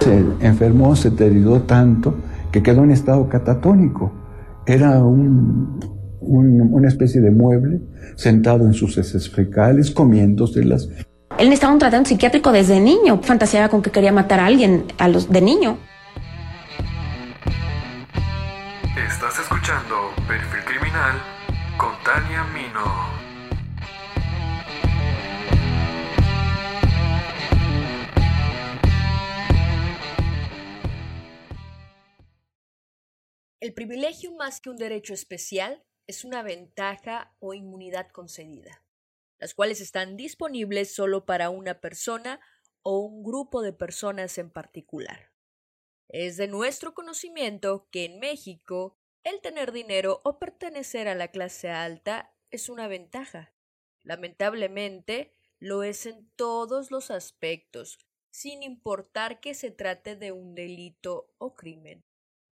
Se enfermó, se deterioró tanto que quedó en estado catatónico. Era un, un, una especie de mueble sentado en sus heces fecales, comiéndoselas. Él necesitaba un tratamiento psiquiátrico desde niño. Fantaseaba con que quería matar a alguien a los, de niño. Estás escuchando Perfil Criminal con Tania Mino. El privilegio más que un derecho especial es una ventaja o inmunidad concedida, las cuales están disponibles solo para una persona o un grupo de personas en particular. Es de nuestro conocimiento que en México el tener dinero o pertenecer a la clase alta es una ventaja. Lamentablemente, lo es en todos los aspectos, sin importar que se trate de un delito o crimen.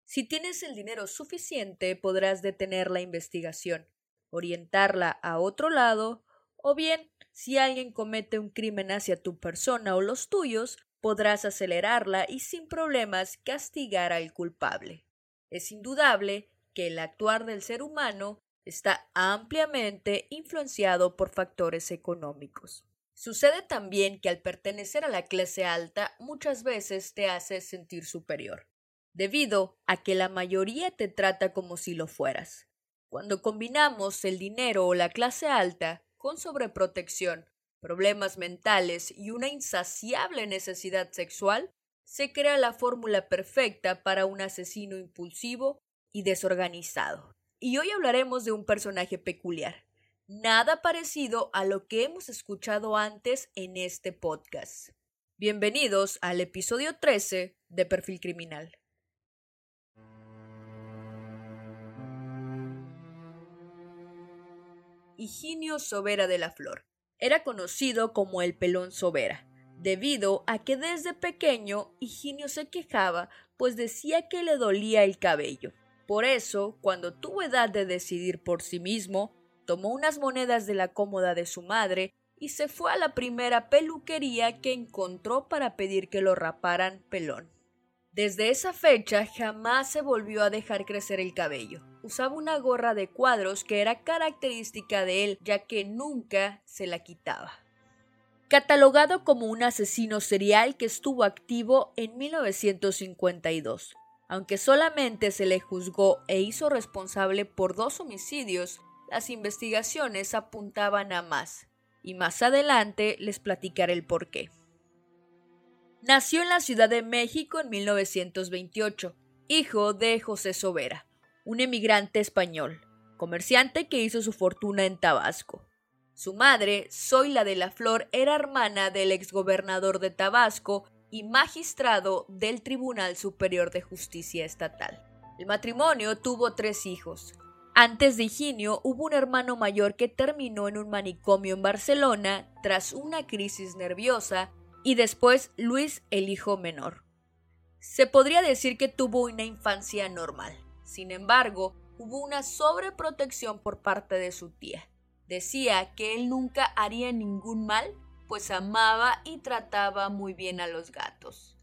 Si tienes el dinero suficiente, podrás detener la investigación, orientarla a otro lado, o bien, si alguien comete un crimen hacia tu persona o los tuyos, podrás acelerarla y sin problemas castigar al culpable. Es indudable que el actuar del ser humano está ampliamente influenciado por factores económicos. Sucede también que al pertenecer a la clase alta muchas veces te hace sentir superior debido a que la mayoría te trata como si lo fueras. Cuando combinamos el dinero o la clase alta con sobreprotección, problemas mentales y una insaciable necesidad sexual, se crea la fórmula perfecta para un asesino impulsivo y desorganizado. Y hoy hablaremos de un personaje peculiar, nada parecido a lo que hemos escuchado antes en este podcast. Bienvenidos al episodio 13 de Perfil Criminal. Higinio Sobera de la Flor. Era conocido como el pelón Sobera, debido a que desde pequeño Higinio se quejaba, pues decía que le dolía el cabello. Por eso, cuando tuvo edad de decidir por sí mismo, tomó unas monedas de la cómoda de su madre y se fue a la primera peluquería que encontró para pedir que lo raparan pelón. Desde esa fecha jamás se volvió a dejar crecer el cabello. Usaba una gorra de cuadros que era característica de él, ya que nunca se la quitaba. Catalogado como un asesino serial que estuvo activo en 1952, aunque solamente se le juzgó e hizo responsable por dos homicidios, las investigaciones apuntaban a más, y más adelante les platicaré el porqué. Nació en la Ciudad de México en 1928, hijo de José Sobera, un emigrante español, comerciante que hizo su fortuna en Tabasco. Su madre, Zoila de la Flor, era hermana del exgobernador de Tabasco y magistrado del Tribunal Superior de Justicia Estatal. El matrimonio tuvo tres hijos. Antes de Higinio hubo un hermano mayor que terminó en un manicomio en Barcelona tras una crisis nerviosa y después Luis el hijo menor. Se podría decir que tuvo una infancia normal. Sin embargo, hubo una sobreprotección por parte de su tía. Decía que él nunca haría ningún mal, pues amaba y trataba muy bien a los gatos.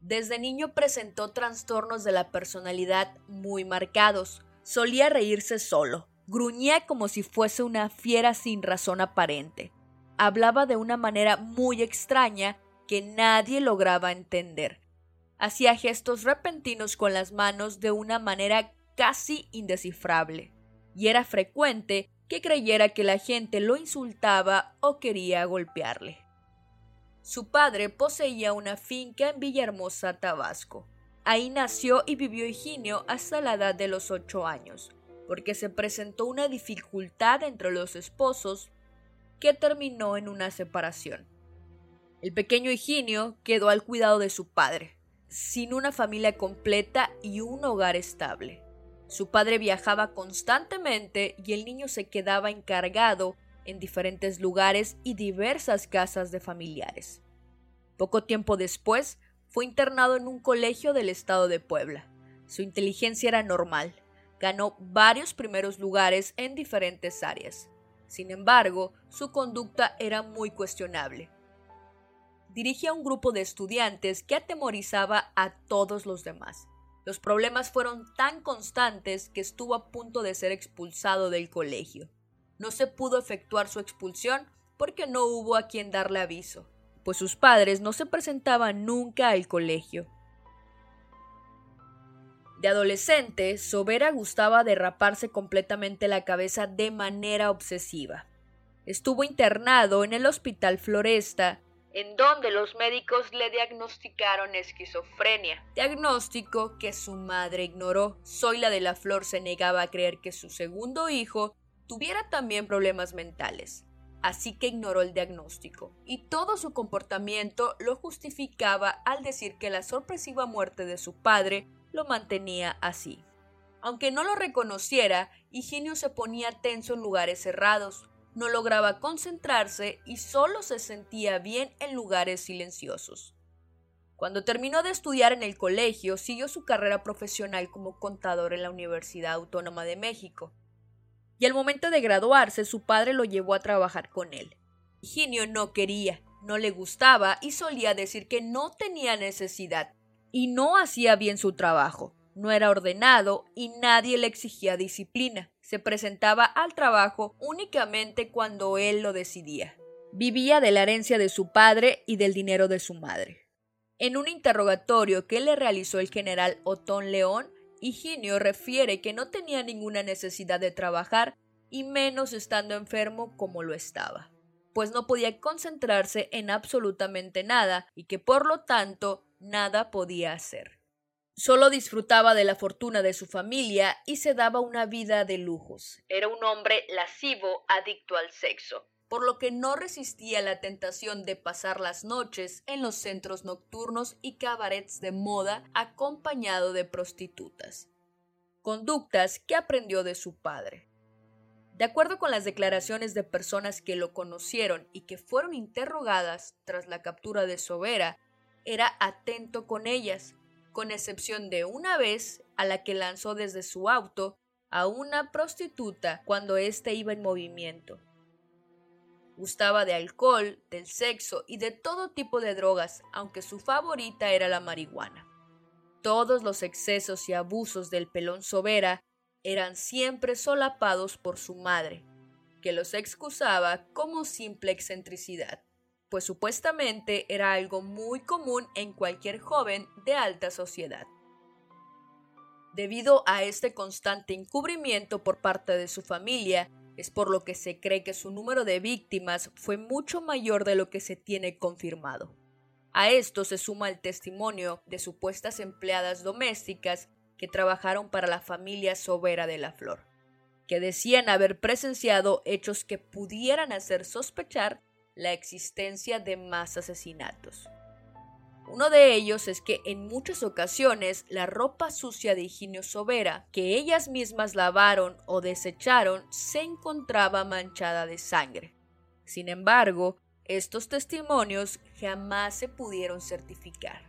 Desde niño presentó trastornos de la personalidad muy marcados. Solía reírse solo, gruñía como si fuese una fiera sin razón aparente hablaba de una manera muy extraña que nadie lograba entender. Hacía gestos repentinos con las manos de una manera casi indescifrable, y era frecuente que creyera que la gente lo insultaba o quería golpearle. Su padre poseía una finca en Villahermosa, Tabasco. Ahí nació y vivió Higinio hasta la edad de los ocho años, porque se presentó una dificultad entre los esposos que terminó en una separación. El pequeño Higinio quedó al cuidado de su padre. Sin una familia completa y un hogar estable. Su padre viajaba constantemente y el niño se quedaba encargado en diferentes lugares y diversas casas de familiares. Poco tiempo después, fue internado en un colegio del estado de Puebla. Su inteligencia era normal. Ganó varios primeros lugares en diferentes áreas. Sin embargo, su conducta era muy cuestionable. Dirigía un grupo de estudiantes que atemorizaba a todos los demás. Los problemas fueron tan constantes que estuvo a punto de ser expulsado del colegio. No se pudo efectuar su expulsión porque no hubo a quien darle aviso, pues sus padres no se presentaban nunca al colegio. De adolescente, Sobera gustaba derraparse completamente la cabeza de manera obsesiva. Estuvo internado en el Hospital Floresta, en donde los médicos le diagnosticaron esquizofrenia, diagnóstico que su madre ignoró. Zoila de la Flor se negaba a creer que su segundo hijo tuviera también problemas mentales, así que ignoró el diagnóstico, y todo su comportamiento lo justificaba al decir que la sorpresiva muerte de su padre lo mantenía así. Aunque no lo reconociera, Higinio se ponía tenso en lugares cerrados, no lograba concentrarse y solo se sentía bien en lugares silenciosos. Cuando terminó de estudiar en el colegio, siguió su carrera profesional como contador en la Universidad Autónoma de México. Y al momento de graduarse, su padre lo llevó a trabajar con él. Higinio no quería, no le gustaba y solía decir que no tenía necesidad, y no hacía bien su trabajo. No era ordenado y nadie le exigía disciplina. Se presentaba al trabajo únicamente cuando él lo decidía. Vivía de la herencia de su padre y del dinero de su madre. En un interrogatorio que le realizó el general Otón León, Higinio refiere que no tenía ninguna necesidad de trabajar y menos estando enfermo como lo estaba, pues no podía concentrarse en absolutamente nada y que por lo tanto nada podía hacer. Solo disfrutaba de la fortuna de su familia y se daba una vida de lujos. Era un hombre lascivo, adicto al sexo, por lo que no resistía la tentación de pasar las noches en los centros nocturnos y cabarets de moda acompañado de prostitutas. Conductas que aprendió de su padre. De acuerdo con las declaraciones de personas que lo conocieron y que fueron interrogadas tras la captura de Sobera, era atento con ellas, con excepción de una vez a la que lanzó desde su auto a una prostituta cuando éste iba en movimiento. Gustaba de alcohol, del sexo y de todo tipo de drogas, aunque su favorita era la marihuana. Todos los excesos y abusos del pelón Sobera eran siempre solapados por su madre, que los excusaba como simple excentricidad pues supuestamente era algo muy común en cualquier joven de alta sociedad. Debido a este constante encubrimiento por parte de su familia, es por lo que se cree que su número de víctimas fue mucho mayor de lo que se tiene confirmado. A esto se suma el testimonio de supuestas empleadas domésticas que trabajaron para la familia Sobera de la Flor, que decían haber presenciado hechos que pudieran hacer sospechar la existencia de más asesinatos. Uno de ellos es que en muchas ocasiones la ropa sucia de Higinio Sobera, que ellas mismas lavaron o desecharon, se encontraba manchada de sangre. Sin embargo, estos testimonios jamás se pudieron certificar.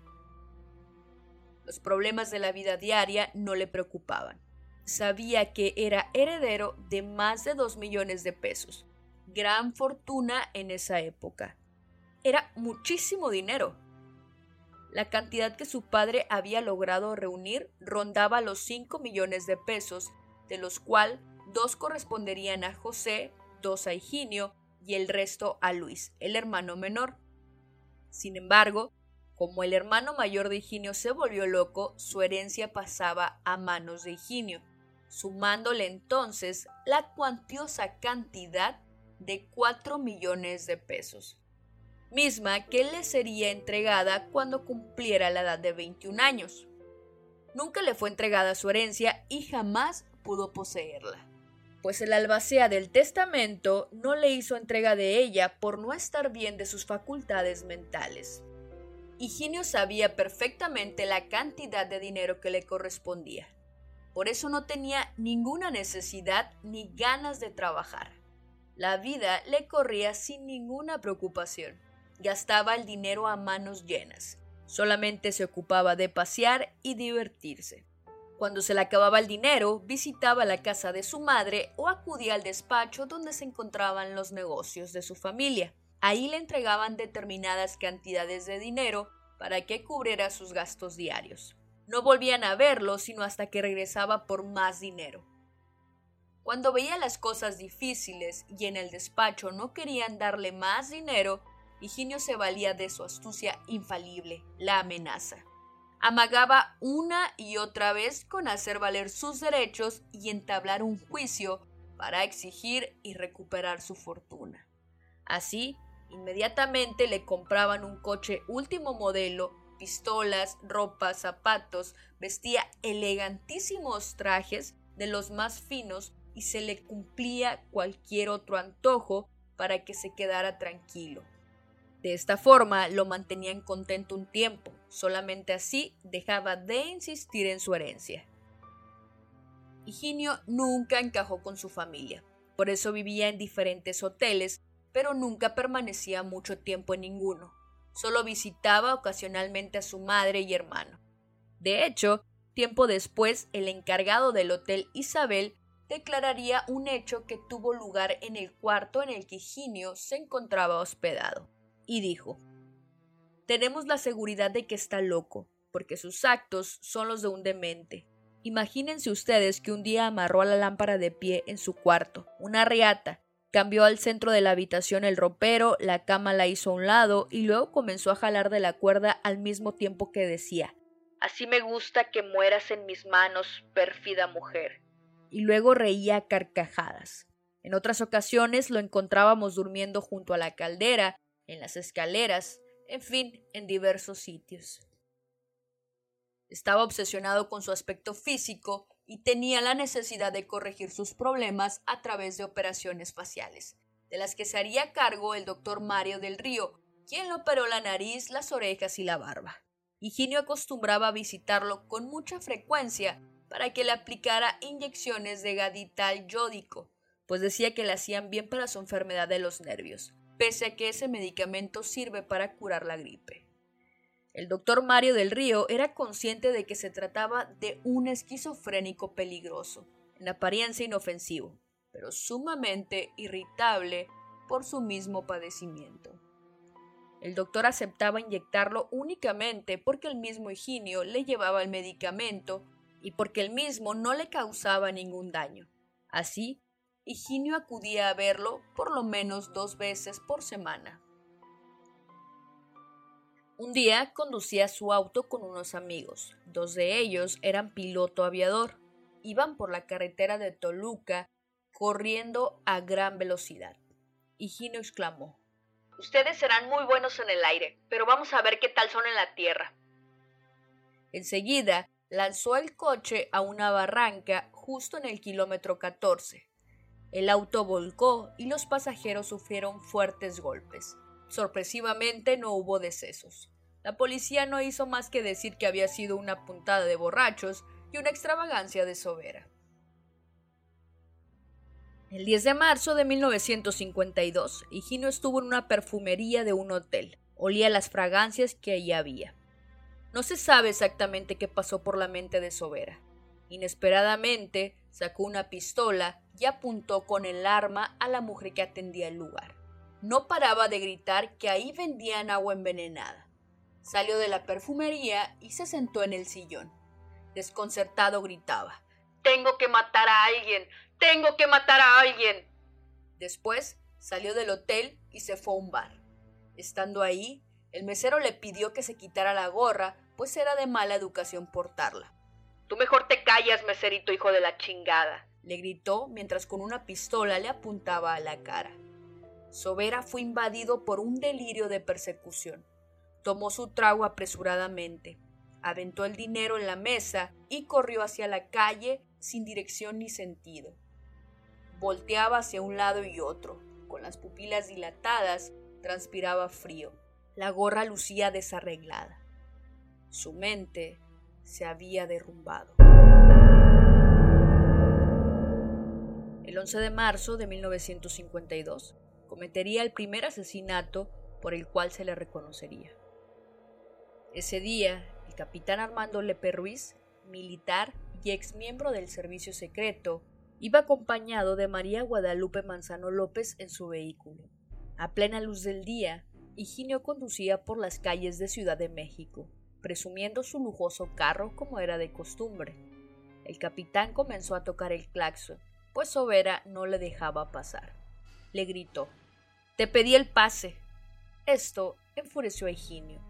Los problemas de la vida diaria no le preocupaban. Sabía que era heredero de más de dos millones de pesos, gran fortuna en esa época. Era muchísimo dinero. La cantidad que su padre había logrado reunir rondaba los 5 millones de pesos, de los cuales dos corresponderían a José, dos a Higinio y el resto a Luis, el hermano menor. Sin embargo, como el hermano mayor de Higinio se volvió loco, su herencia pasaba a manos de Higinio, sumándole entonces la cuantiosa cantidad de 4 millones de pesos, misma que le sería entregada cuando cumpliera la edad de 21 años. Nunca le fue entregada su herencia y jamás pudo poseerla, pues el albacea del testamento no le hizo entrega de ella por no estar bien de sus facultades mentales. Higinio sabía perfectamente la cantidad de dinero que le correspondía. Por eso no tenía ninguna necesidad ni ganas de trabajar. La vida le corría sin ninguna preocupación. Gastaba el dinero a manos llenas. Solamente se ocupaba de pasear y divertirse. Cuando se le acababa el dinero, visitaba la casa de su madre o acudía al despacho donde se encontraban los negocios de su familia. Ahí le entregaban determinadas cantidades de dinero para que cubriera sus gastos diarios. No volvían a verlo sino hasta que regresaba por más dinero. Cuando veía las cosas difíciles y en el despacho no querían darle más dinero, Higinio se valía de su astucia infalible, la amenaza. Amagaba una y otra vez con hacer valer sus derechos y entablar un juicio para exigir y recuperar su fortuna. Así, inmediatamente le compraban un coche último modelo, pistolas, ropa, zapatos, vestía elegantísimos trajes de los más finos y se le cumplía cualquier otro antojo para que se quedara tranquilo. De esta forma lo mantenían contento un tiempo, solamente así dejaba de insistir en su herencia. Higinio nunca encajó con su familia, por eso vivía en diferentes hoteles, pero nunca permanecía mucho tiempo en ninguno, solo visitaba ocasionalmente a su madre y hermano. De hecho, tiempo después, el encargado del Hotel Isabel declararía un hecho que tuvo lugar en el cuarto en el que Higinio se encontraba hospedado y dijo, Tenemos la seguridad de que está loco, porque sus actos son los de un demente. Imagínense ustedes que un día amarró a la lámpara de pie en su cuarto, una reata, cambió al centro de la habitación el ropero, la cama la hizo a un lado y luego comenzó a jalar de la cuerda al mismo tiempo que decía Así me gusta que mueras en mis manos, pérfida mujer. Y luego reía carcajadas. En otras ocasiones lo encontrábamos durmiendo junto a la caldera en las escaleras, en fin, en diversos sitios. Estaba obsesionado con su aspecto físico y tenía la necesidad de corregir sus problemas a través de operaciones faciales, de las que se haría cargo el doctor Mario del Río, quien le operó la nariz, las orejas y la barba. Higinio acostumbraba a visitarlo con mucha frecuencia para que le aplicara inyecciones de gadital yódico, pues decía que le hacían bien para su enfermedad de los nervios pese a que ese medicamento sirve para curar la gripe. El doctor Mario del Río era consciente de que se trataba de un esquizofrénico peligroso, en apariencia inofensivo, pero sumamente irritable por su mismo padecimiento. El doctor aceptaba inyectarlo únicamente porque el mismo Higinio le llevaba el medicamento y porque el mismo no le causaba ningún daño. Así, Higinio acudía a verlo por lo menos dos veces por semana. Un día conducía su auto con unos amigos. Dos de ellos eran piloto aviador. Iban por la carretera de Toluca corriendo a gran velocidad. Higinio exclamó Ustedes serán muy buenos en el aire, pero vamos a ver qué tal son en la tierra. Enseguida lanzó el coche a una barranca justo en el kilómetro 14. El auto volcó y los pasajeros sufrieron fuertes golpes. Sorpresivamente no hubo decesos. La policía no hizo más que decir que había sido una puntada de borrachos y una extravagancia de sobera. El 10 de marzo de 1952, Higino estuvo en una perfumería de un hotel. Olía las fragancias que allí había. No se sabe exactamente qué pasó por la mente de Sobera. Inesperadamente sacó una pistola y apuntó con el arma a la mujer que atendía el lugar. No paraba de gritar que ahí vendían agua envenenada. Salió de la perfumería y se sentó en el sillón. Desconcertado gritaba Tengo que matar a alguien. Tengo que matar a alguien. Después salió del hotel y se fue a un bar. Estando ahí, el mesero le pidió que se quitara la gorra, pues era de mala educación portarla. Tú mejor te callas, meserito hijo de la chingada, le gritó mientras con una pistola le apuntaba a la cara. Sobera fue invadido por un delirio de persecución. Tomó su trago apresuradamente, aventó el dinero en la mesa y corrió hacia la calle sin dirección ni sentido. Volteaba hacia un lado y otro, con las pupilas dilatadas, transpiraba frío. La gorra lucía desarreglada. Su mente se había derrumbado. El 11 de marzo de 1952 cometería el primer asesinato por el cual se le reconocería. Ese día, el capitán Armando Lepe Ruiz, militar y ex miembro del servicio secreto, iba acompañado de María Guadalupe Manzano López en su vehículo. A plena luz del día, Higinio conducía por las calles de Ciudad de México, presumiendo su lujoso carro como era de costumbre. El capitán comenzó a tocar el claxon, pues Sobera no le dejaba pasar. Le gritó: Te pedí el pase. Esto enfureció a Higinio.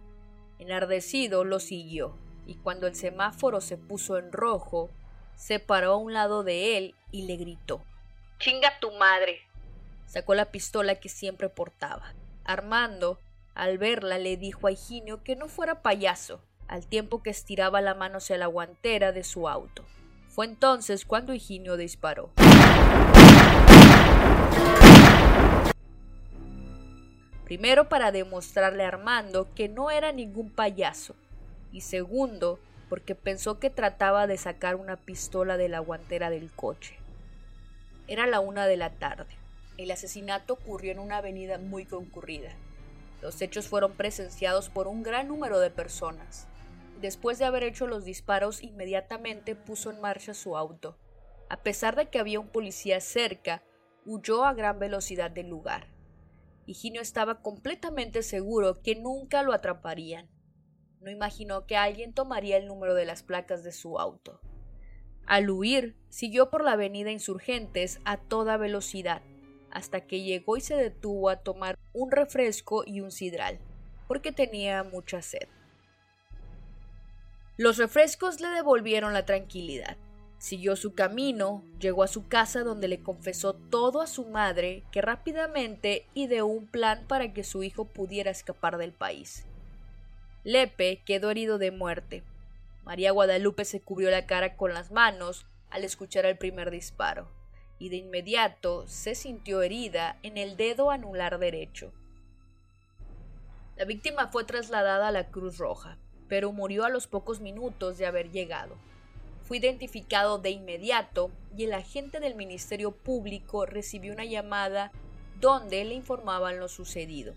Enardecido lo siguió, y cuando el semáforo se puso en rojo, se paró a un lado de él y le gritó: ¡Chinga tu madre! Sacó la pistola que siempre portaba. Armando, al verla, le dijo a Higinio que no fuera payaso, al tiempo que estiraba la mano hacia la guantera de su auto. Fue entonces cuando Higinio disparó. Primero para demostrarle a Armando que no era ningún payaso, y segundo porque pensó que trataba de sacar una pistola de la guantera del coche. Era la una de la tarde. El asesinato ocurrió en una avenida muy concurrida. Los hechos fueron presenciados por un gran número de personas. Después de haber hecho los disparos, inmediatamente puso en marcha su auto. A pesar de que había un policía cerca, huyó a gran velocidad del lugar. Higinio estaba completamente seguro que nunca lo atraparían. No imaginó que alguien tomaría el número de las placas de su auto. Al huir, siguió por la avenida Insurgentes a toda velocidad, hasta que llegó y se detuvo a tomar un refresco y un sidral, porque tenía mucha sed. Los refrescos le devolvieron la tranquilidad. Siguió su camino, llegó a su casa donde le confesó todo a su madre, que rápidamente ideó un plan para que su hijo pudiera escapar del país. Lepe quedó herido de muerte. María Guadalupe se cubrió la cara con las manos al escuchar el primer disparo, y de inmediato se sintió herida en el dedo anular derecho. La víctima fue trasladada a la Cruz Roja, pero murió a los pocos minutos de haber llegado fue identificado de inmediato y el agente del Ministerio Público recibió una llamada donde le informaban lo sucedido.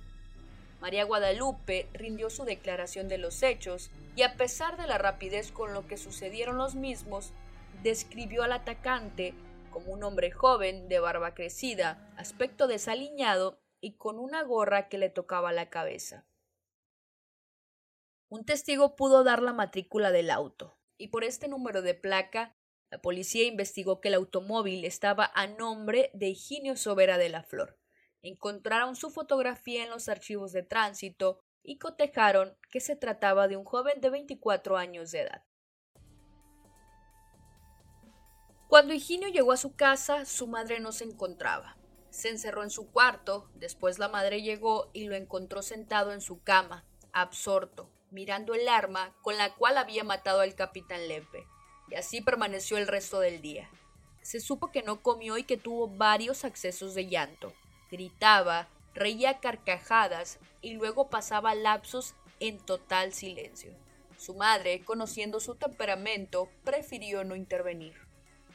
María Guadalupe rindió su declaración de los hechos y a pesar de la rapidez con lo que sucedieron los mismos, describió al atacante como un hombre joven, de barba crecida, aspecto desaliñado y con una gorra que le tocaba la cabeza. Un testigo pudo dar la matrícula del auto, y por este número de placa, la policía investigó que el automóvil estaba a nombre de Higinio Sobera de la Flor. Encontraron su fotografía en los archivos de tránsito y cotejaron que se trataba de un joven de 24 años de edad. Cuando Higinio llegó a su casa, su madre no se encontraba. Se encerró en su cuarto, después la madre llegó y lo encontró sentado en su cama, absorto, mirando el arma con la cual había matado al capitán Lepe, y así permaneció el resto del día. Se supo que no comió y que tuvo varios accesos de llanto. Gritaba, reía carcajadas y luego pasaba lapsos en total silencio. Su madre, conociendo su temperamento, prefirió no intervenir.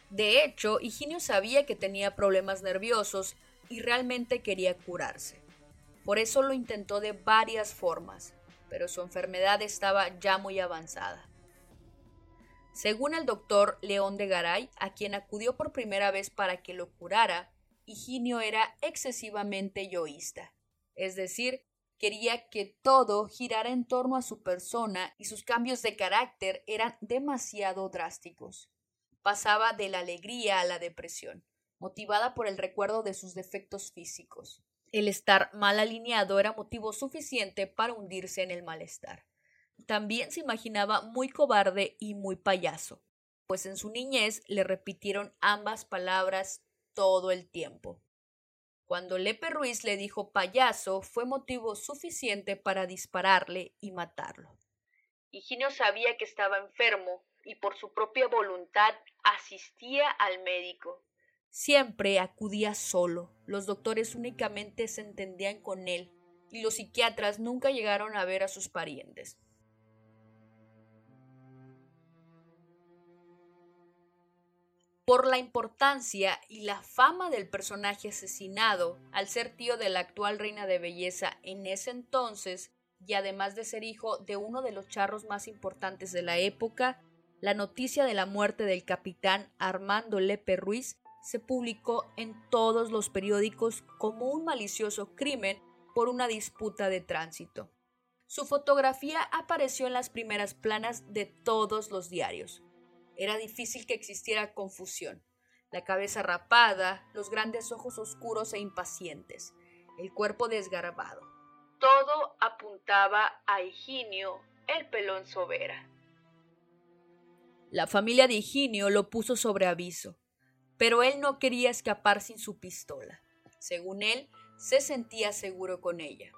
De hecho, Higinio sabía que tenía problemas nerviosos y realmente quería curarse. Por eso lo intentó de varias formas, pero su enfermedad estaba ya muy avanzada. Según el doctor León de Garay, a quien acudió por primera vez para que lo curara, Higinio era excesivamente egoísta, es decir, quería que todo girara en torno a su persona y sus cambios de carácter eran demasiado drásticos. Pasaba de la alegría a la depresión, motivada por el recuerdo de sus defectos físicos. El estar mal alineado era motivo suficiente para hundirse en el malestar. También se imaginaba muy cobarde y muy payaso, pues en su niñez le repitieron ambas palabras todo el tiempo. Cuando Lepe Ruiz le dijo payaso fue motivo suficiente para dispararle y matarlo. Higinio sabía que estaba enfermo y por su propia voluntad asistía al médico, Siempre acudía solo. Los doctores únicamente se entendían con él. y los psiquiatras nunca llegaron a ver a sus parientes. Por la importancia y la fama del personaje asesinado, al ser tío de la actual reina de belleza en ese entonces, y además de ser hijo de uno de los charros más importantes de la época, la noticia de la muerte del capitán Armando Lepe Ruiz se publicó en todos los periódicos como un malicioso crimen por una disputa de tránsito. Su fotografía apareció en las primeras planas de todos los diarios. Era difícil que existiera confusión. La cabeza rapada, los grandes ojos oscuros e impacientes, el cuerpo desgarbado. Todo apuntaba a Higinio, el pelón Sobera. La familia de Higinio lo puso sobre aviso, pero él no quería escapar sin su pistola. Según él, se sentía seguro con ella.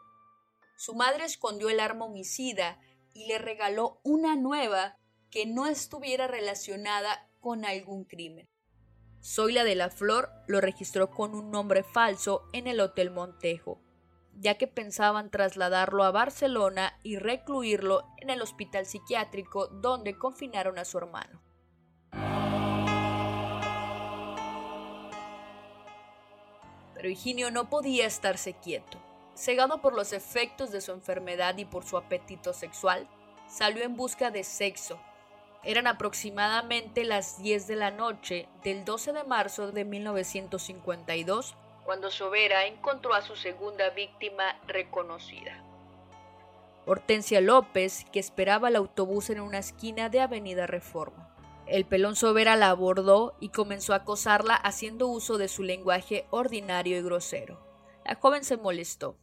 Su madre escondió el arma homicida y le regaló una nueva que no estuviera relacionada con algún crimen. Soy la de la Flor lo registró con un nombre falso en el Hotel Montejo, ya que pensaban trasladarlo a Barcelona y recluirlo en el hospital psiquiátrico donde confinaron a su hermano. Pero Higinio no podía estarse quieto. Cegado por los efectos de su enfermedad y por su apetito sexual, salió en busca de sexo. Eran aproximadamente las 10 de la noche del 12 de marzo de 1952 cuando Sobera encontró a su segunda víctima reconocida. Hortensia López, que esperaba el autobús en una esquina de Avenida Reforma. El pelón Sobera la abordó y comenzó a acosarla haciendo uso de su lenguaje ordinario y grosero. La joven se molestó,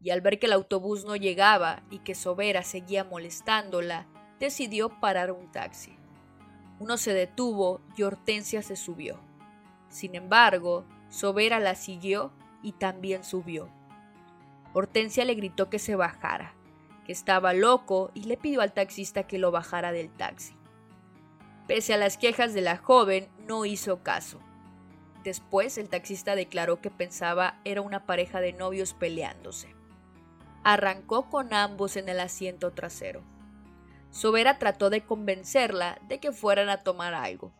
y al ver que el autobús no llegaba y que Sobera seguía molestándola, decidió parar un taxi. Uno se detuvo y Hortensia se subió. Sin embargo, Sobera la siguió y también subió. Hortensia le gritó que se bajara, que estaba loco y le pidió al taxista que lo bajara del taxi. Pese a las quejas de la joven, no hizo caso. Después el taxista declaró que pensaba era una pareja de novios peleándose. Arrancó con ambos en el asiento trasero. Sobera trató de convencerla de que fueran a tomar algo,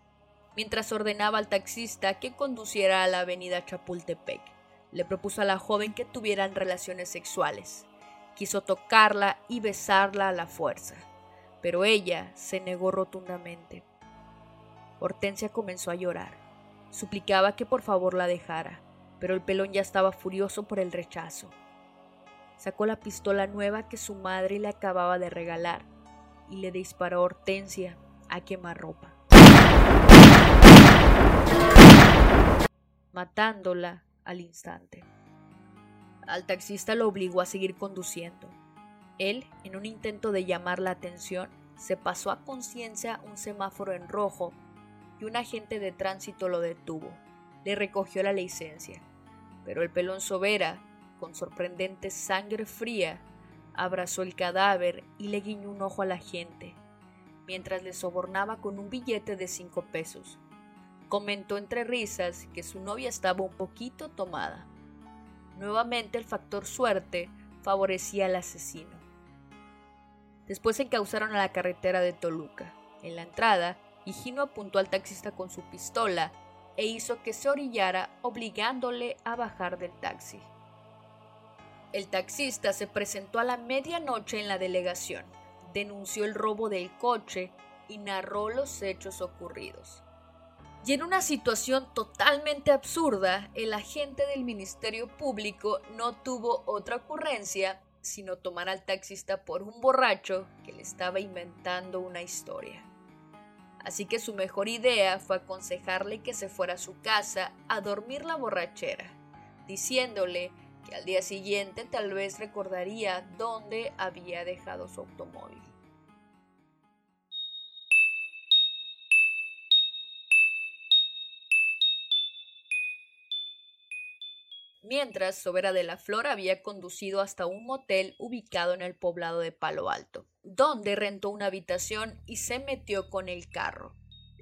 mientras ordenaba al taxista que conduciera a la avenida Chapultepec. Le propuso a la joven que tuvieran relaciones sexuales. Quiso tocarla y besarla a la fuerza, pero ella se negó rotundamente. Hortensia comenzó a llorar. Suplicaba que por favor la dejara, pero el pelón ya estaba furioso por el rechazo. Sacó la pistola nueva que su madre le acababa de regalar y le disparó a Hortensia a quemarropa, matándola al instante. Al taxista lo obligó a seguir conduciendo. Él, en un intento de llamar la atención, se pasó a conciencia un semáforo en rojo un agente de tránsito lo detuvo. Le recogió la licencia. Pero el pelón Sobera, con sorprendente sangre fría, abrazó el cadáver y le guiñó un ojo a la gente, mientras le sobornaba con un billete de cinco pesos. Comentó entre risas que su novia estaba un poquito tomada. Nuevamente el factor suerte favorecía al asesino. Después se encauzaron a la carretera de Toluca. En la entrada, y Gino apuntó al taxista con su pistola e hizo que se orillara obligándole a bajar del taxi. El taxista se presentó a la medianoche en la delegación, denunció el robo del coche y narró los hechos ocurridos. Y en una situación totalmente absurda, el agente del Ministerio Público no tuvo otra ocurrencia sino tomar al taxista por un borracho que le estaba inventando una historia así que su mejor idea fue aconsejarle que se fuera a su casa a dormir la borrachera, diciéndole que al día siguiente tal vez recordaría dónde había dejado su automóvil. Mientras Sobera de la Flor había conducido hasta un motel ubicado en el poblado de Palo Alto, donde rentó una habitación y se metió con el carro.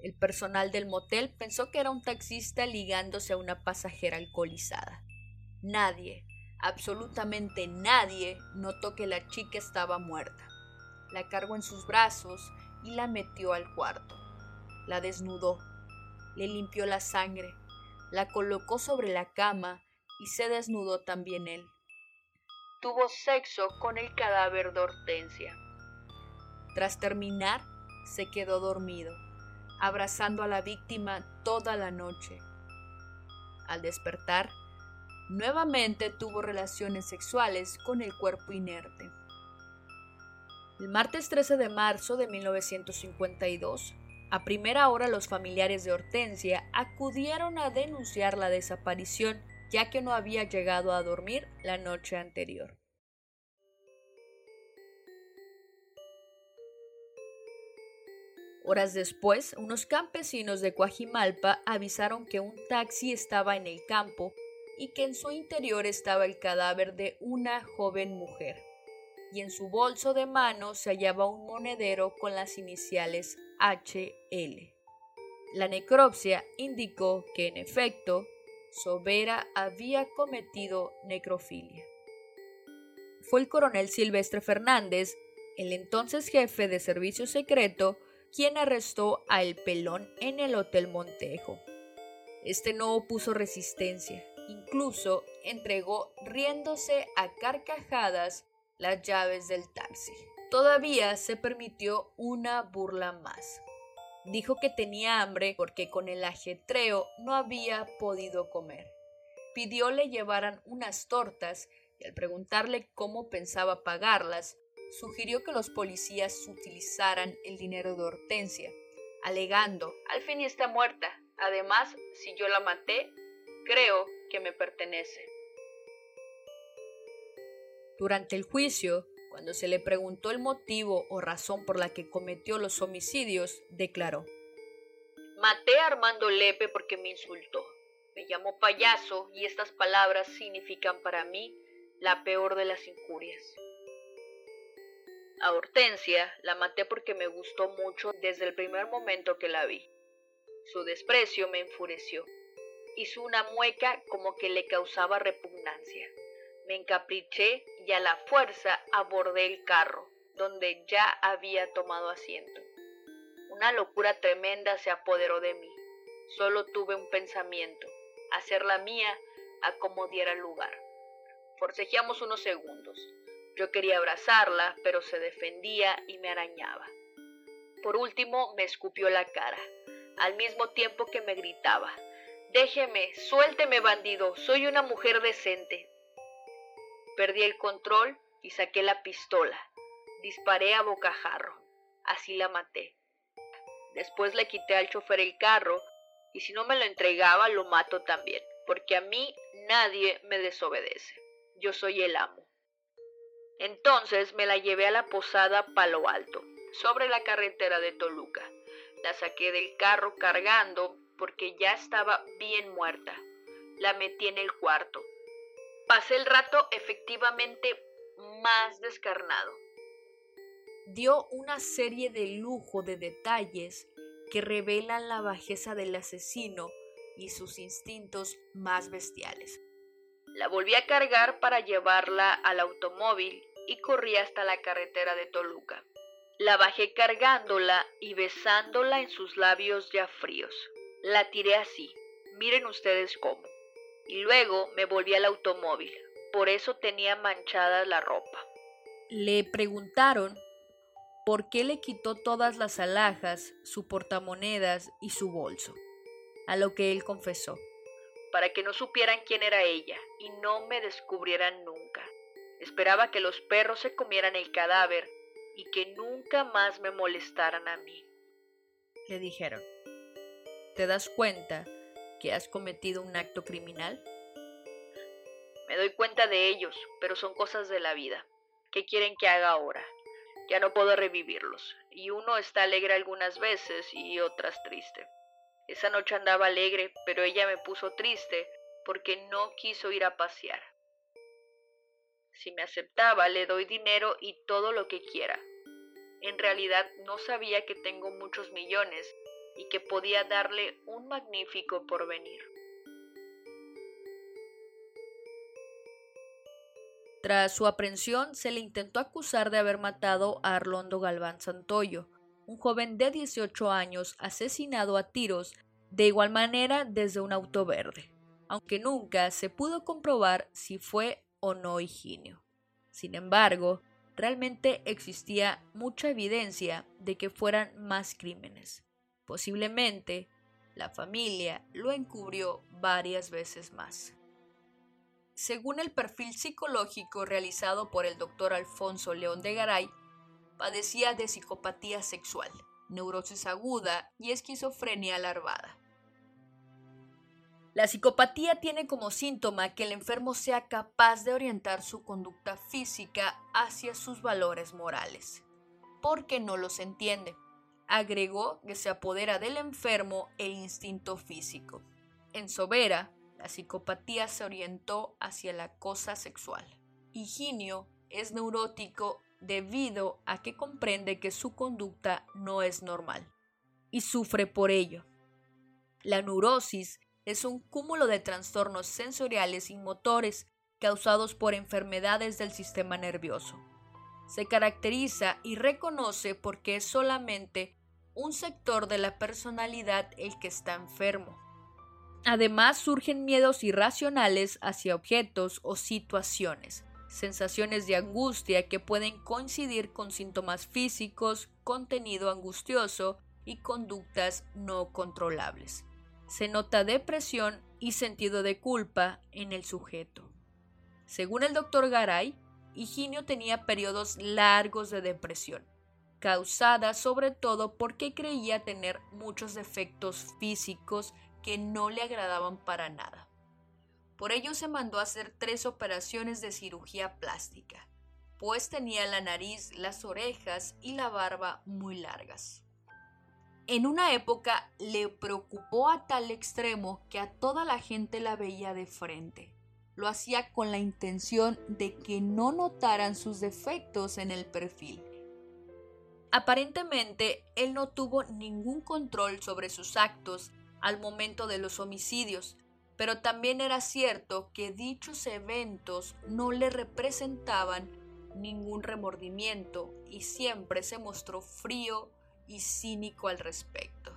El personal del motel pensó que era un taxista ligándose a una pasajera alcoholizada. Nadie, Absolutamente nadie notó que la chica estaba muerta. La cargó en sus brazos y la metió al cuarto. La desnudó, le limpió la sangre, la colocó sobre la cama y se desnudó también él. Tuvo sexo con el cadáver de Hortensia. Tras terminar, se quedó dormido, abrazando a la víctima toda la noche. Al despertar, nuevamente tuvo relaciones sexuales con el cuerpo inerte. El martes 13 de marzo de 1952, a primera hora los familiares de Hortensia acudieron a denunciar la desaparición ya que no había llegado a dormir la noche anterior. Horas después, unos campesinos de Coajimalpa avisaron que un taxi estaba en el campo y que en su interior estaba el cadáver de una joven mujer, y en su bolso de mano se hallaba un monedero con las iniciales HL. La necropsia indicó que, en efecto, Sobera había cometido necrofilia. Fue el coronel Silvestre Fernández, el entonces jefe de servicio secreto, quien arrestó a El Pelón en el Hotel Montejo. Este no opuso resistencia, incluso entregó riéndose a carcajadas las llaves del taxi. Todavía se permitió una burla más. Dijo que tenía hambre porque con el ajetreo no había podido comer. Pidió le llevaran unas tortas y al preguntarle cómo pensaba pagarlas, sugirió que los policías utilizaran el dinero de Hortensia, alegando, al fin está muerta. Además, si yo la maté, creo que me pertenece. Durante el juicio, cuando se le preguntó el motivo o razón por la que cometió los homicidios, declaró Maté a Armando Lepe porque me insultó. Me llamó payaso y estas palabras significan para mí la peor de las injurias. A Hortensia la maté porque me gustó mucho desde el primer momento que la vi. Su desprecio me enfureció. Hizo una mueca como que le causaba repugnancia. Me encapriché y a la fuerza abordé el carro, donde ya había tomado asiento. Una locura tremenda se apoderó de mí. Solo tuve un pensamiento, hacer la mía a como diera lugar. Forcejeamos unos segundos. Yo quería abrazarla, pero se defendía y me arañaba. Por último, me escupió la cara, al mismo tiempo que me gritaba, Déjeme, suélteme, bandido, soy una mujer decente. Perdí el control y saqué la pistola. Disparé a bocajarro. Así la maté. Después le quité al chofer el carro y si no me lo entregaba lo mato también, porque a mí nadie me desobedece. Yo soy el amo. Entonces me la llevé a la posada Palo Alto, sobre la carretera de Toluca. La saqué del carro cargando porque ya estaba bien muerta. La metí en el cuarto. Pasé el rato efectivamente más descarnado. Dio una serie de lujo de detalles que revelan la bajeza del asesino y sus instintos más bestiales. La volví a cargar para llevarla al automóvil y corrí hasta la carretera de Toluca. La bajé cargándola y besándola en sus labios ya fríos. La tiré así, miren ustedes cómo. Y luego me volví al automóvil, por eso tenía manchada la ropa. Le preguntaron por qué le quitó todas las alhajas, su portamonedas y su bolso, a lo que él confesó, para que no supieran quién era ella y no me descubrieran nunca. Esperaba que los perros se comieran el cadáver y que nunca más me molestaran a mí. Le dijeron, ¿te das cuenta que has cometido un acto criminal? Me doy cuenta de ellos, pero son cosas de la vida. ¿Qué quieren que haga ahora? Ya no puedo revivirlos, y uno está alegre algunas veces y otras triste. Esa noche andaba alegre, pero ella me puso triste porque no quiso ir a pasear. Si me aceptaba, le doy dinero y todo lo que quiera. En realidad no sabía que tengo muchos millones y que podía darle un magnífico porvenir. Tras su aprehensión, se le intentó acusar de haber matado a Arlondo Galván Santoyo, un joven de 18 años asesinado a tiros de igual manera desde un auto verde, aunque nunca se pudo comprobar si fue o no Higinio. Sin embargo, realmente existía mucha evidencia de que fueran más crímenes. Posiblemente, la familia lo encubrió varias veces más. Según el perfil psicológico realizado por el doctor Alfonso León de Garay, padecía de psicopatía sexual, neurosis aguda y esquizofrenia alarvada. La psicopatía tiene como síntoma que el enfermo sea capaz de orientar su conducta física hacia sus valores morales, porque no los entiende. Agregó que se apodera del enfermo el instinto físico. En Sobera, la psicopatía se orientó hacia la cosa sexual. Higinio es neurótico debido a que comprende que su conducta no es normal y sufre por ello. La neurosis es un cúmulo de trastornos sensoriales y motores causados por enfermedades del sistema nervioso. Se caracteriza y reconoce porque es solamente un sector de la personalidad el que está enfermo Además surgen miedos irracionales hacia objetos o situaciones, sensaciones de angustia que pueden coincidir con síntomas físicos, contenido angustioso y conductas no controlables. Se nota depresión y sentido de culpa en el sujeto. Según el doctor Garay, Higinio tenía periodos largos de depresión, causada sobre todo porque creía tener muchos defectos físicos que no le agradaban para nada. Por ello se mandó a hacer tres operaciones de cirugía plástica, pues tenía la nariz, las orejas y la barba muy largas. En una época le preocupó a tal extremo que a toda la gente la veía de frente. Lo hacía con la intención de que no notaran sus defectos en el perfil. Aparentemente, él no tuvo ningún control sobre sus actos al momento de los homicidios, pero también era cierto que dichos eventos no le representaban ningún remordimiento y siempre se mostró frío y cínico al respecto.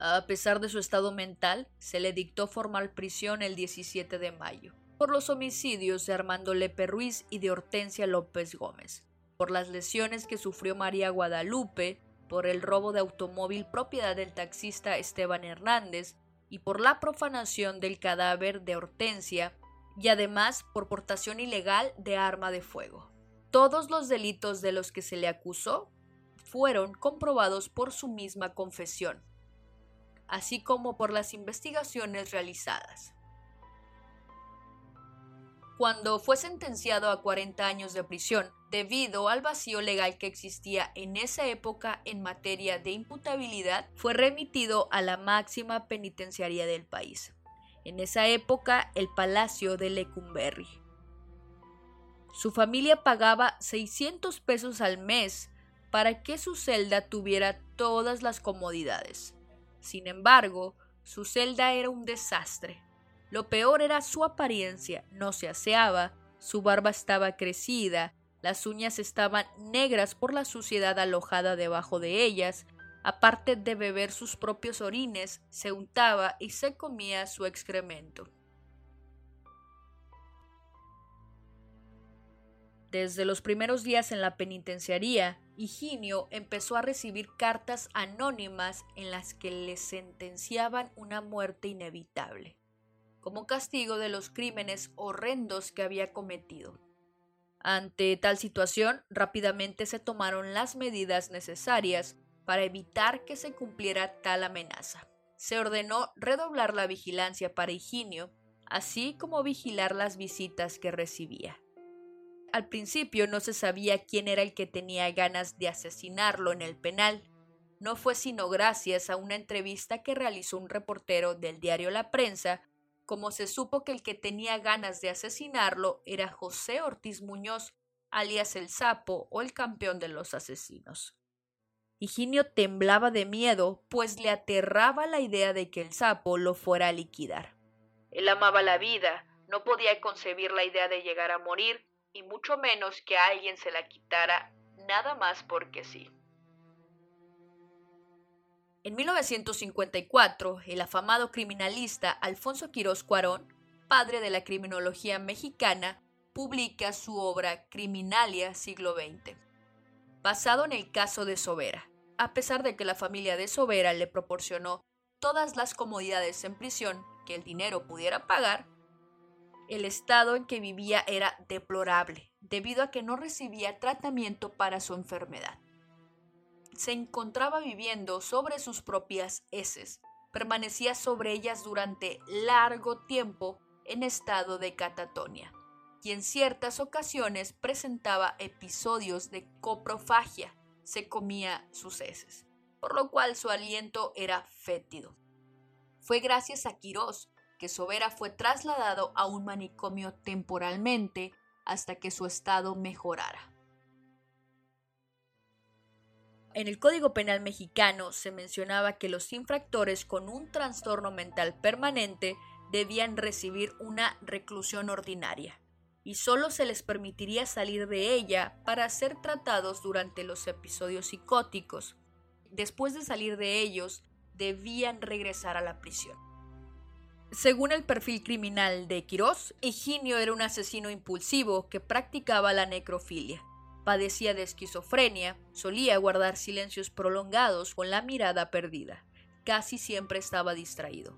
A pesar de su estado mental, se le dictó formal prisión el 17 de mayo por los homicidios de Armando Lepe Ruiz y de Hortensia López Gómez, por las lesiones que sufrió María Guadalupe, por el robo de automóvil propiedad del taxista Esteban Hernández y por la profanación del cadáver de Hortensia y además por portación ilegal de arma de fuego. Todos los delitos de los que se le acusó fueron comprobados por su misma confesión, así como por las investigaciones realizadas. Cuando fue sentenciado a 40 años de prisión, debido al vacío legal que existía en esa época en materia de imputabilidad, fue remitido a la máxima penitenciaría del país. En esa época, el Palacio de Lecumberri. Su familia pagaba 600 pesos al mes para que su celda tuviera todas las comodidades. Sin embargo, su celda era un desastre. Lo peor era su apariencia, no se aseaba, su barba estaba crecida, las uñas estaban negras por la suciedad alojada debajo de ellas. Aparte de beber sus propios orines, se untaba y se comía su excremento. Desde los primeros días en la penitenciaría, Higinio empezó a recibir cartas anónimas en las que le sentenciaban una muerte inevitable, como castigo de los crímenes horrendos que había cometido. Ante tal situación, rápidamente se tomaron las medidas necesarias para evitar que se cumpliera tal amenaza. Se ordenó redoblar la vigilancia para Higinio, así como vigilar las visitas que recibía. Al principio no se sabía quién era el que tenía ganas de asesinarlo en el penal. No fue sino gracias a una entrevista que realizó un reportero del diario La Prensa como se supo que el que tenía ganas de asesinarlo era José Ortiz Muñoz, alias el sapo o el campeón de los asesinos. Higinio temblaba de miedo, pues le aterraba la idea de que el sapo lo fuera a liquidar. Él amaba la vida, No podía concebir la idea de llegar a morir y mucho menos que alguien se la quitara nada más porque sí. En 1954, el afamado criminalista Alfonso Quirós Cuarón, padre de la criminología mexicana, publica su obra Criminalia siglo XX, basado en el caso de Sobera. A pesar de que la familia de Sobera le proporcionó todas las comodidades en prisión que el dinero pudiera pagar, el estado en que vivía era deplorable, debido a que no recibía tratamiento para su enfermedad. Se encontraba viviendo sobre sus propias heces, permanecía sobre ellas durante largo tiempo en estado de catatonia, y en ciertas ocasiones presentaba episodios de coprofagia, se comía sus heces, por lo cual su aliento era fétido. Fue gracias a Quirós que Sobera fue trasladado a un manicomio temporalmente hasta que su estado mejorara. En el Código Penal mexicano se mencionaba que los infractores con un trastorno mental permanente debían recibir una reclusión ordinaria y solo se les permitiría salir de ella para ser tratados durante los episodios psicóticos. Después de salir de ellos, debían regresar a la prisión. Según el perfil criminal de Quirós, Higinio era un asesino impulsivo que practicaba la necrofilia. Padecía de esquizofrenia, solía guardar silencios prolongados con la mirada perdida. Casi siempre estaba distraído,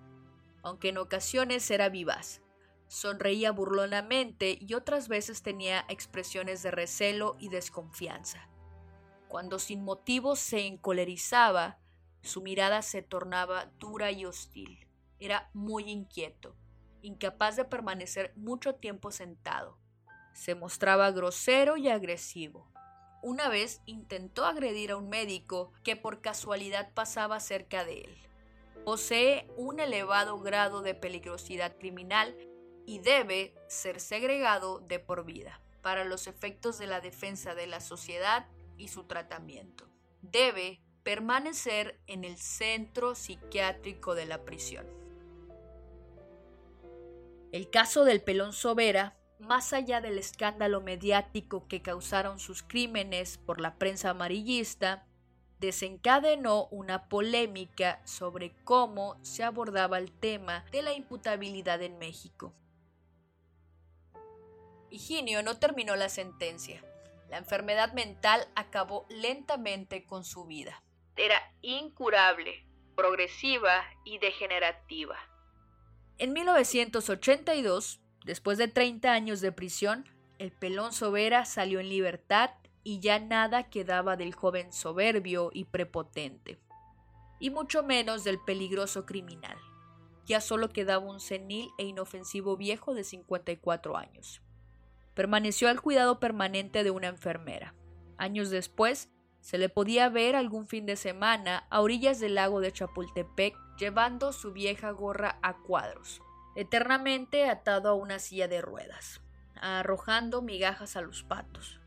aunque en ocasiones era vivaz. Sonreía burlonamente y otras veces tenía expresiones de recelo y desconfianza. Cuando sin motivo se encolerizaba, su mirada se tornaba dura y hostil. Era muy inquieto, incapaz de permanecer mucho tiempo sentado. Se mostraba grosero y agresivo. Una vez intentó agredir a un médico que por casualidad pasaba cerca de él. Posee un elevado grado de peligrosidad criminal y debe ser segregado de por vida para los efectos de la defensa de la sociedad y su tratamiento. Debe permanecer en el centro psiquiátrico de la prisión. El caso del pelón Sobera, más allá del escándalo mediático que causaron sus crímenes por la prensa amarillista, desencadenó una polémica sobre cómo se abordaba el tema de la imputabilidad en México. Higinio no terminó la sentencia. La enfermedad mental acabó lentamente con su vida. Era incurable, progresiva y degenerativa. En 1982, después de 30 años de prisión, el pelón Sobera salió en libertad y ya nada quedaba del joven soberbio y prepotente, y mucho menos del peligroso criminal. Ya solo quedaba un senil e inofensivo viejo de 54 años. Permaneció al cuidado permanente de una enfermera. Años después, se le podía ver algún fin de semana a orillas del lago de Chapultepec llevando su vieja gorra a cuadros, eternamente atado a una silla de ruedas, arrojando migajas a los patos.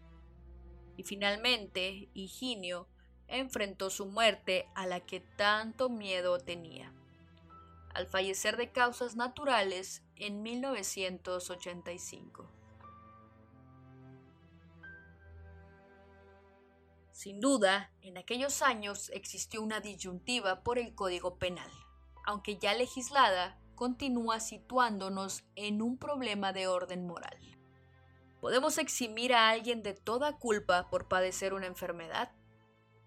Y finalmente, Higinio enfrentó su muerte a la que tanto miedo tenía, al fallecer de causas naturales en 1985. Sin duda, en aquellos años existió una disyuntiva por el Código Penal. Aunque ya legislada, continúa situándonos en un problema de orden moral. ¿Podemos eximir a alguien de toda culpa por padecer una enfermedad?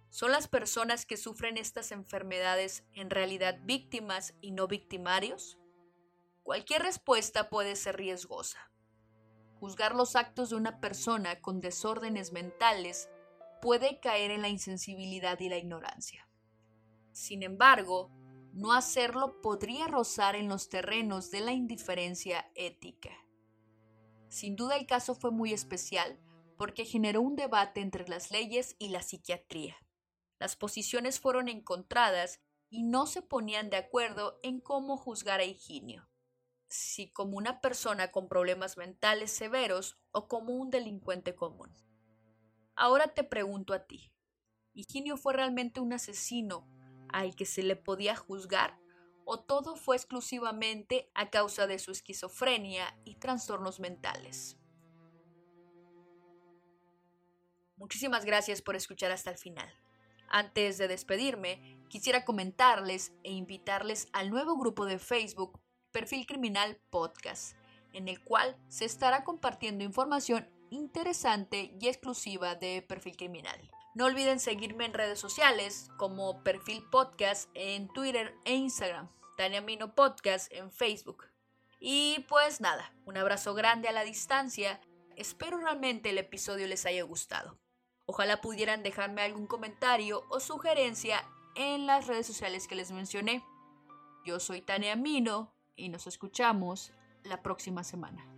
¿Son las personas que sufren estas enfermedades en realidad víctimas y no victimarios? Cualquier respuesta puede ser riesgosa. Juzgar los actos de una persona con desórdenes mentales puede caer en la insensibilidad y la ignorancia. Sin embargo, no hacerlo podría rozar en los terrenos de la indiferencia ética. Sin duda el caso fue muy especial porque generó un debate entre las leyes y la psiquiatría. Las posiciones fueron encontradas y no se ponían de acuerdo en cómo juzgar a Higinio, si como una persona con problemas mentales severos o como un delincuente común. Ahora te pregunto a ti, ¿Higinio fue realmente un asesino al que se le podía juzgar o todo fue exclusivamente a causa de su esquizofrenia y trastornos mentales. Muchísimas gracias por escuchar hasta el final. Antes de despedirme, quisiera comentarles e invitarles al nuevo grupo de Facebook Perfil Criminal Podcast, en el cual se estará compartiendo información interesante y exclusiva de Perfil Criminal. No olviden seguirme en redes sociales como Perfil Podcast en Twitter e Instagram, Tania Mino Podcast en Facebook. Y pues nada, un abrazo grande a la distancia. Espero realmente el episodio les haya gustado. Ojalá pudieran dejarme algún comentario o sugerencia en las redes sociales que les mencioné. Yo soy Tania Mino y nos escuchamos la próxima semana.